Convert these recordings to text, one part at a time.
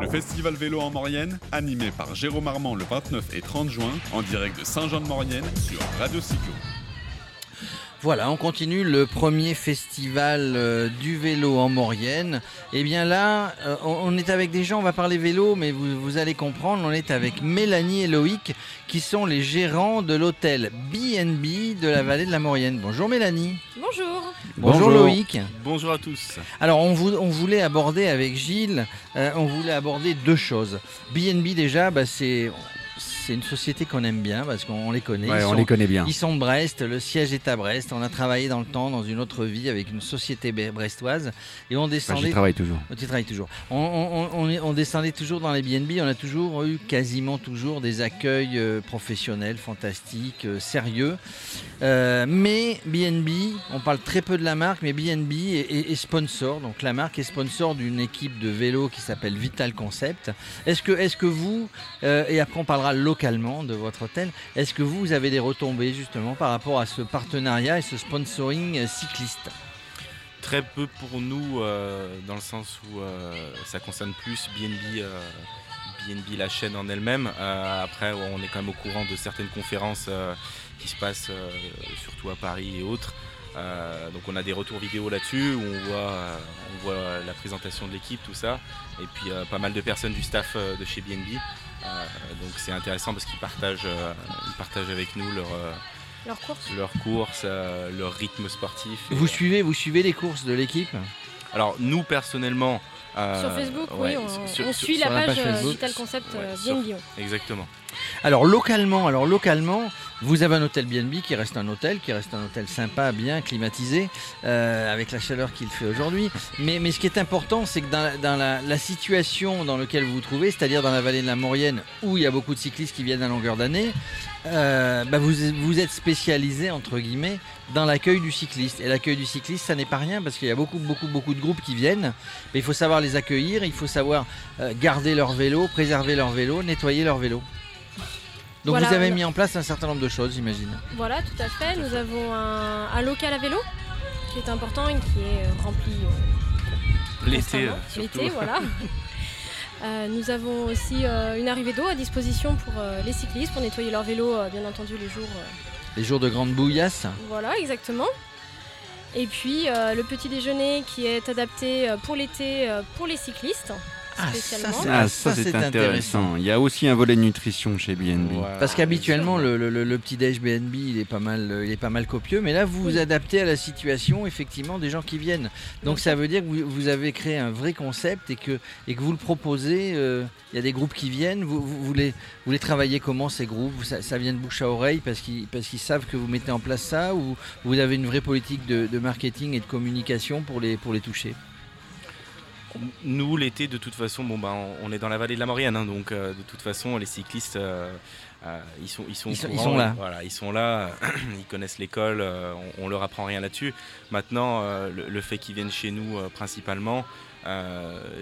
Le festival vélo en Maurienne, animé par Jérôme Armand le 29 et 30 juin, en direct de Saint-Jean-de-Maurienne sur Radio Cyclo. Voilà, on continue le premier festival euh, du vélo en Maurienne. Et bien là, euh, on on est avec des gens, on va parler vélo, mais vous, vous allez comprendre, on est avec Mélanie et Loïc, qui sont les gérants de l'hôtel BNB de la vallée de la Maurienne. Bonjour Mélanie. Bonjour. Bonjour, Loïc. Bonjour à tous. Alors on, vou- on voulait aborder avec Gilles, euh, on voulait aborder deux choses. BNB déjà, bah, c'est c'est une société qu'on aime bien parce qu'on les connaît. Ouais, Ils on sont- les connaît bien. Ils sont de Brest, le siège est à Brest. On a travaillé dans le temps, dans une autre vie, avec une société brestoise. Et on Enfin, descendait. Travaille toujours. Tu travailles toujours. On, on- on- on est- on descendait toujours dans les BNB. On a toujours eu quasiment toujours des accueils euh, professionnels, fantastiques, euh, sérieux. Euh, mais BNB, on parle très peu de la marque, mais BNB est, est- est sponsor. Donc la marque est sponsor d'une équipe de vélo qui s'appelle Vital Concept. Est-ce que, est que vous, euh, et après on parlera localement de votre hôtel, est-ce que vous, avez des retombées justement par rapport à ce partenariat et ce sponsoring euh, cycliste? Très peu pour nous, euh, dans le sens où euh, ça concerne plus BNB, BNB la chaîne en elle-même. Après, on est quand même au courant de certaines conférences qui se passent surtout à Paris et autres. Donc on a des retours vidéo là-dessus où on voit, la présentation de l'équipe, tout ça. Et puis pas mal de personnes du staff de chez BNB. Euh, donc c'est intéressant parce qu'ils partagent, euh, ils partagent avec nous leur, euh, Leur course leur course, euh, leur rythme sportif. Et, Vous euh, suivez, vous suivez les courses de l'équipe? Alors nous personnellement. Euh, Sur Facebook, ouais, oui, on, sur- on sur- suit sur la la page, page euh, Facebook. Vital Concept Ouais, euh, sur- BNB. Exactement. Alors localement, alors localement, vous avez un hôtel BNB qui reste un hôtel, qui reste un hôtel sympa, bien climatisé, euh, avec la chaleur qu'il fait aujourd'hui. Mais, mais ce qui est important, c'est que dans, la, dans la- la situation dans laquelle vous vous trouvez, c'est-à-dire dans la vallée de la Maurienne, où il y a beaucoup de cyclistes qui viennent à longueur d'année, euh, bah, vous, vous êtes spécialisé entre guillemets dans l'accueil du cycliste. Et l'accueil du cycliste, ça n'est pas rien parce qu'il y a beaucoup, beaucoup, beaucoup de groupes qui viennent. Mais il faut savoir les accueillir, il faut savoir euh, garder leur vélo, préserver leur vélo, nettoyer leur vélo. Donc Voilà, vous avez mis en place un certain nombre de choses, j'imagine. Voilà, tout à fait. Nous avons un, un local à vélo qui est important et qui est euh, rempli euh, L'été, euh. L'été, voilà. Euh, nous avons aussi euh, une arrivée d'eau à disposition pour euh, les cyclistes pour nettoyer leur vélo, euh, bien entendu, les jours. euh, Les jours de grande bouillasse. Voilà, exactement. Et puis euh, le petit déjeuner qui est adapté euh, pour l'été euh, pour les cyclistes. Ah, Spécialement. Ah, ça, ça, c'est c'est intéressant. Il y a aussi un volet nutrition chez BNB. Voilà. Parce qu'habituellement, le, le- le petit déj BNB, il est pas mal, il est pas mal copieux. Mais là, vous vous adaptez à la situation, effectivement, des gens qui viennent. Donc ça veut dire que vous, vous avez créé un vrai concept et que, et que vous le proposez. euh, Il y a des groupes qui viennent. Vous, vous, vous les, vous les travaillez comment ces groupes? Ça, ça vient de bouche à oreille parce qu'ils parce qu'ils savent que vous mettez en place ça ou vous avez une vraie politique de, de marketing et de communication pour les, pour les toucher? Nous, l'été, de toute façon, bon, ben, on- on est dans la vallée de la Maurienne, hein, donc euh, de toute façon, les cyclistes, euh, euh, ils sont, ils sont, Ils sont- ils courant, sont là. Voilà, ils sont là, ils connaissent l'école, on, on leur apprend rien là-dessus. Maintenant, le, le fait qu'ils viennent chez nous principalement,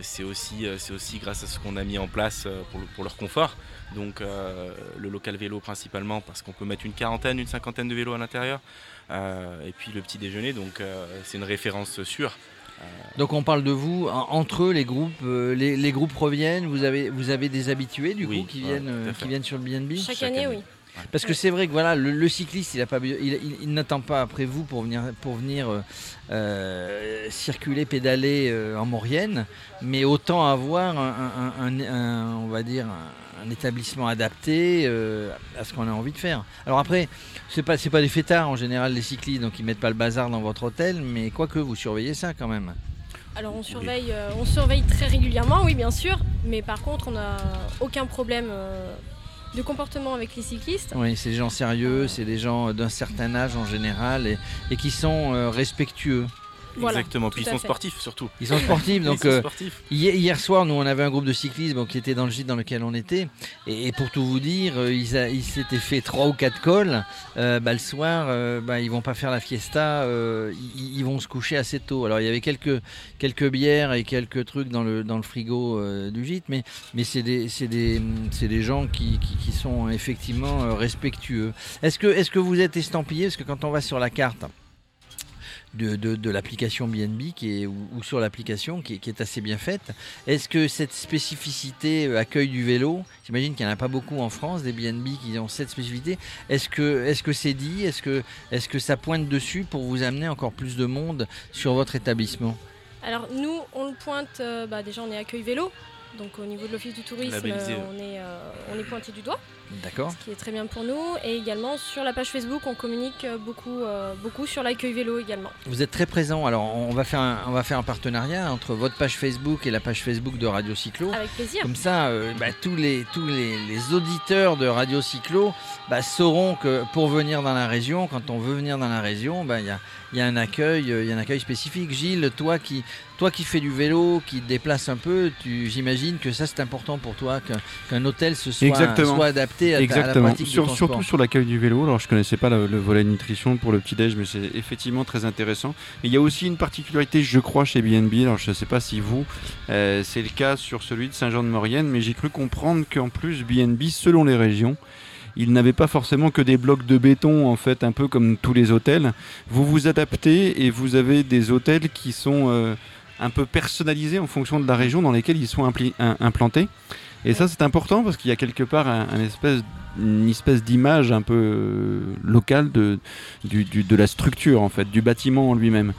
c'est aussi, c'est aussi grâce à ce qu'on a mis en place pour, le- pour leur confort. Donc, le local vélo principalement, parce qu'on peut mettre une quarantaine, une cinquantaine de vélos à l'intérieur. Et puis le petit déjeuner, donc c'est une référence sûre. Donc on parle de vous en- entre eux, les groupes, euh, les, les groupes reviennent. Vous avez, vous avez des habitués du Oui, coup qui ouais, viennent, tout à euh, qui viennent sur le BNB. Chaque, Chaque année, année. oui. Parce que c'est vrai que voilà, le, cycliste, il, il, n'attend pas après vous pour venir, pour venir euh, euh, circuler, pédaler euh, en Maurienne, mais autant avoir un, on va dire, un, établissement adapté à ce qu'on a envie de faire. Alors après, c'est pas, pas des fêtards en général les cyclistes, donc ils mettent pas le bazar dans votre hôtel, mais quoique vous surveillez ça quand même. Alors on surveille, on surveille très régulièrement, oui bien sûr, mais par contre on n'a aucun problème de comportement avec les cyclistes. Oui, c'est des gens sérieux, c'est des gens d'un certain âge en général et, et qui sont euh, respectueux. Voilà, Exactement, puis ils sont fait. sportifs surtout. Ils sont sportifs, donc sont euh, sportifs. Hier, hier soir, nous, on avait un groupe de cyclistes bon, qui était dans le gîte dans lequel on était. Et, et pour tout vous dire, euh, ils, a- ils s'étaient fait trois ou quatre cols. Euh, bah, le soir, euh, bah, ils vont pas faire la fiesta. euh, ils, ils vont se coucher assez tôt. Alors, il y avait quelques, quelques bières et quelques trucs dans le, dans le frigo euh, du gîte. Mais, mais c'est des, gens qui, qui- qui sont effectivement euh, respectueux. Est-ce que, est-ce que vous êtes estampillé Parce que quand on va sur la carte de, de- de l'application BNB ou, sur l'application qui, est- qui est assez bien faite. Est-ce que cette spécificité euh, accueil du vélo, j'imagine qu'il n'y en a pas beaucoup en France, des BNB qui ont cette spécificité, est-ce que est-ce que c'est dit? Est-ce que, est que ça pointe dessus pour vous amener encore plus de monde sur votre établissement? Alors nous, on le pointe, euh, bah, déjà on est accueil vélo, donc au niveau de l'office du tourisme, euh, ouais. on, est, euh, on est pointé du doigt, D'accord ce qui est très bien pour nous. Et également sur la page Facebook, on communique euh, beaucoup, euh, beaucoup sur l'accueil vélo également. Vous êtes très présent. Alors, on va faire un, on va faire un partenariat entre votre page Facebook et la page Facebook de Radio Cyclo. Avec plaisir. Comme ça, euh, bah, tous, les, tous les, les auditeurs de Radio Cyclo bah, sauront que pour venir dans la région, quand on veut venir dans la région, bah, il y, a, il y a un accueil, il y a un accueil spécifique. Gilles, toi qui, toi qui fais du vélo, qui te déplace un peu, tu- j'imagine que ça c'est important pour toi qu'un hôtel se soit, Exactement. soit adapté à, ta- à la pratique Sur- du transport. surtout sur l'accueil du vélo. Alors je connaissais pas le, le volet nutrition pour le petit déj, mais c'est effectivement très intéressant. Et il y a aussi une particularité, je crois, chez BNB. Alors je ne sais pas si vous, euh, c'est le cas sur celui de Saint-Jean-de-Maurienne, mais j'ai cru comprendre qu'en plus BNB, selon les régions, il n'avait pas forcément que des blocs de béton, en fait, un peu comme tous les hôtels. Vous vous adaptez et vous avez des hôtels qui sont euh, un peu personnalisés en fonction de la région dans laquelle ils sont impli- implantés. Et ça, c'est important parce qu'il y a quelque part un, un espèce, une espèce d'image un peu euh, locale de, du- du- de la structure, en fait, du bâtiment en lui-même.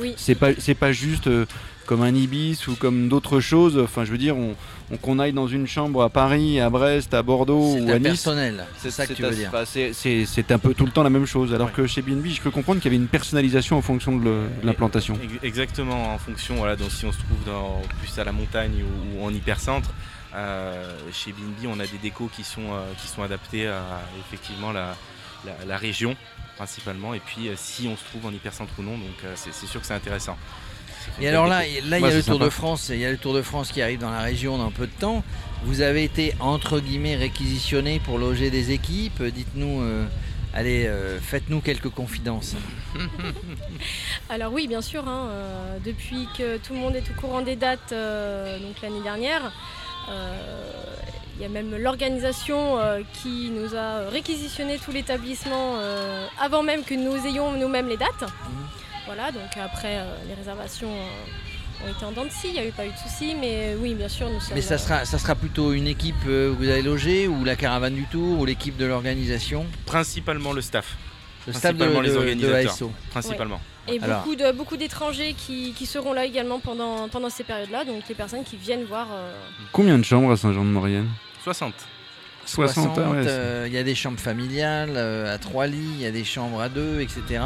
Oui. C'est pas, c'est pas juste euh, comme un Ibis ou comme d'autres choses. Enfin, je veux dire, on, on- qu'on aille dans une chambre à Paris, à Brest, à Bordeaux ou à Nice. c'est ça que tu veux dire. c'est- C'est c'est un peu tout le temps la même chose. Alors Ouais. que chez BNB, je peux comprendre qu'il y avait une personnalisation en fonction de le- de l'implantation. Ex- Exactement, en fonction, voilà, donc si on se trouve dans, plus à la montagne ou, ou en hypercentre, euh, chez BNB, on a des décos qui sont, euh, qui sont adaptés à effectivement la, la- la région principalement, et puis euh, si on se trouve en hypercentre ou non, donc euh, c'est c'est sûr que c'est intéressant. Et alors là, là il y a le Tour de. France, il y a le Tour de France qui arrive dans la région dans peu de temps. Vous avez été entre guillemets réquisitionné pour loger des équipes. Dites-nous, euh, allez, euh, faites-nous quelques confidences. Alors oui, bien sûr, hein, euh, depuis que tout le monde est au courant des dates, euh, donc l'année dernière, euh, il y a même l'organisation qui nous a réquisitionné tout l'établissement avant même que nous ayons nous-mêmes les dates. Voilà, donc après euh, les réservations euh, ont été en dents de scie, il n'y a eu pas eu de soucis, mais oui, bien sûr, nous sommes... Mais ça euh, sera, ça sera plutôt une équipe euh, que vous allez loger ou la caravane du Tour ou l'équipe de l'organisation, Principalement le staff, le staff de, Principalement les de- de organisateurs. ASO. principalement. Et Alors- beaucoup de beaucoup d'étrangers qui, qui seront là également pendant, pendant ces périodes-là, donc les personnes qui viennent voir... euh, Combien de chambres à Saint-Jean-de-Maurienne? 60. 60, ah ouais, c'est- euh, il y a des chambres familiales euh, à trois lits, il y a des chambres à deux, etc.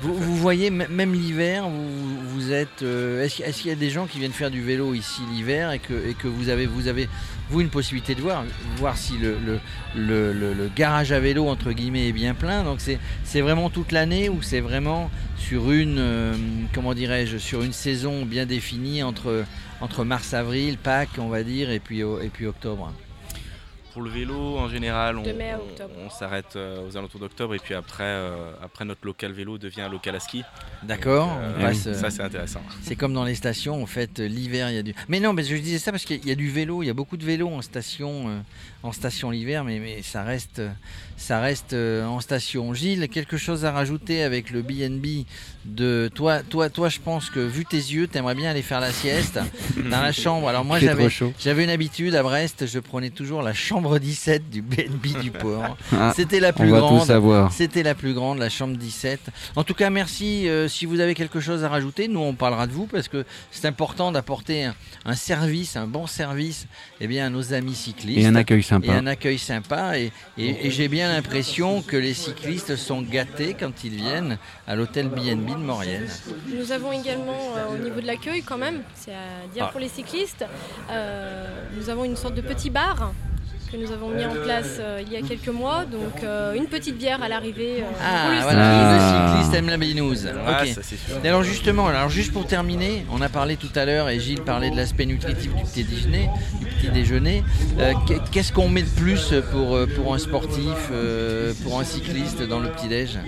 Vous, vous voyez, même l'hiver, vous, vous êtes. euh, Est-ce qu'il y a des gens qui viennent faire du vélo ici l'hiver et que, et que vous avez, vous avez, vous, une possibilité de voir, voir si le, le, le- le- le garage à vélo, entre guillemets, est bien plein? Donc c'est vraiment toute l'année ou c'est vraiment sur une, comment dirais-je, sur une saison bien définie entre, entre mars-avril, Pâques, on va dire, et puis, au- et puis octobre? Pour le vélo, en général, on, s'arrête euh, aux alentours d'octobre et puis après, euh, après notre local vélo devient un local à ski. D'accord euh, euh, Ça, c'est intéressant. C'est comme dans les stations, en fait, l'hiver, il y a du. Mais non, mais je disais ça parce qu'il y a du vélo, il y a beaucoup de vélos en station, euh, en station l'hiver, mais, mais ça reste, ça reste euh, en station. Gilles, quelque chose à rajouter avec le BNB de toi, toi, toi, je pense que vu tes yeux, t'aimerais bien aller faire la sieste dans la chambre. Alors moi, j'avais, j'avais une habitude à Brest, je prenais toujours la chambre 17 du BNB du port. Ah, C'était la on plus tout grande. savoir. C'était la plus grande, la chambre 17. En tout cas, merci. euh, si vous avez quelque chose à rajouter, nous on parlera de vous parce que c'est important d'apporter un, un service, un bon service, eh bien, à nos amis cyclistes. Et un accueil Et sympa. un accueil sympa. Et, et- et j'ai bien l'impression que les cyclistes sont gâtés quand ils viennent à l'hôtel BNB de Maurienne. Nous avons également euh, au niveau de l'accueil quand même, c'est à dire Ah. pour les cyclistes, euh, nous avons une sorte de petit bar que nous avons mis en place euh, il y a quelques mois, donc euh, une petite bière à l'arrivée euh, pour Ah, le voilà, le cycliste aime la binouse. Ah, Ok. ça c'est sûr. Et alors justement, alors juste pour terminer, on a parlé tout à l'heure et Gilles parlait de l'aspect nutritif du petit déjeuner. Du petit déjeuner. Euh, qu'est- Qu'est-ce qu'on met de plus pour, euh, pour un sportif, euh, pour un cycliste dans le petit déj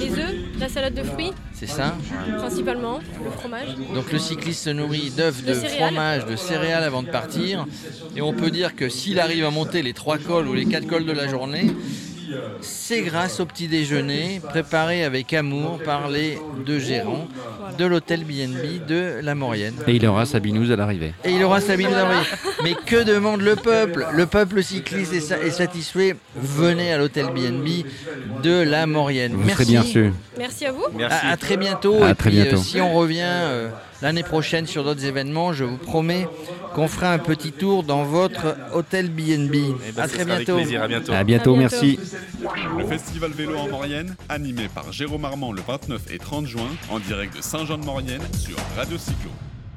Les œufs, la salade de fruits C'est ça principalement, le fromage. Donc le cycliste se nourrit d'œufs, de, fromage, de céréales avant de partir. Et on peut dire que s'il arrive à monter les trois cols ou les quatre cols de la journée, c'est grâce au petit déjeuner préparé avec amour par les deux gérants de l'hôtel BNB de la Maurienne. Et il aura sa binouse à l'arrivée. Et il aura sa binouse à l'arrivée. Mais que demande le peuple? Le peuple cycliste est, satisfait. Venez à l'hôtel BNB de la Maurienne. Vous Merci. bien sûr. Merci à vous. Merci. À, très bientôt. À très bientôt. Euh, si on revient euh, l'année prochaine sur d'autres événements, je vous promets qu'on fera un petit tour dans votre hôtel BNB. Eh ben, à très bientôt. Plaisir, à bientôt. À bientôt, merci. Le festival vélo en Maurienne, animé par Jérôme Armand le 29 et 30 juin, en direct de Saint-Jean-de-Maurienne sur Radio Cyclo.